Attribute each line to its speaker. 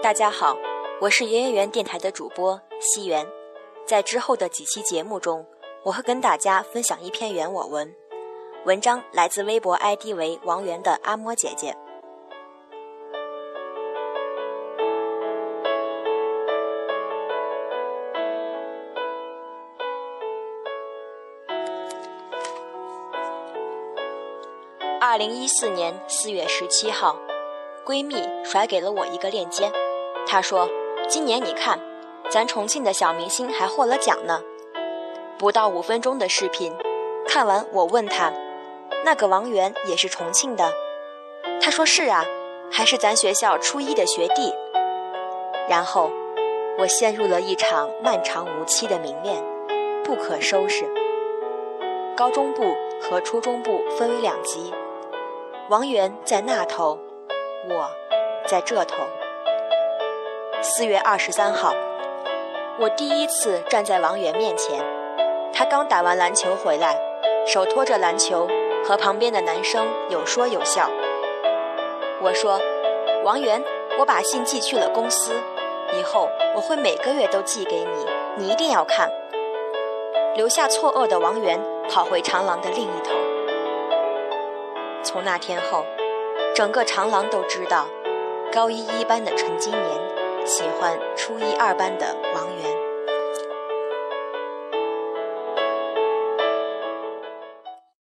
Speaker 1: 大家好，我是圆圆圆电台的主播西元。在之后的几期节目中，我会跟大家分享一篇原我文，文章来自微博 ID 为王源的阿嬷姐姐。二零一四年四月十七号，闺蜜甩给了我一个链接。他说：“今年你看，咱重庆的小明星还获了奖呢。”不到五分钟的视频，看完我问他：“那个王源也是重庆的？”他说：“是啊，还是咱学校初一的学弟。”然后，我陷入了一场漫长无期的明恋，不可收拾。高中部和初中部分为两级。王源在那头，我在这头。四月二十三号，我第一次站在王源面前，他刚打完篮球回来，手托着篮球，和旁边的男生有说有笑。我说：“王源，我把信寄去了公司，以后我会每个月都寄给你，你一定要看。”留下错愕的王源跑回长廊的另一头。从那天后，整个长廊都知道，高一一班的陈金年喜欢初一二班的王源。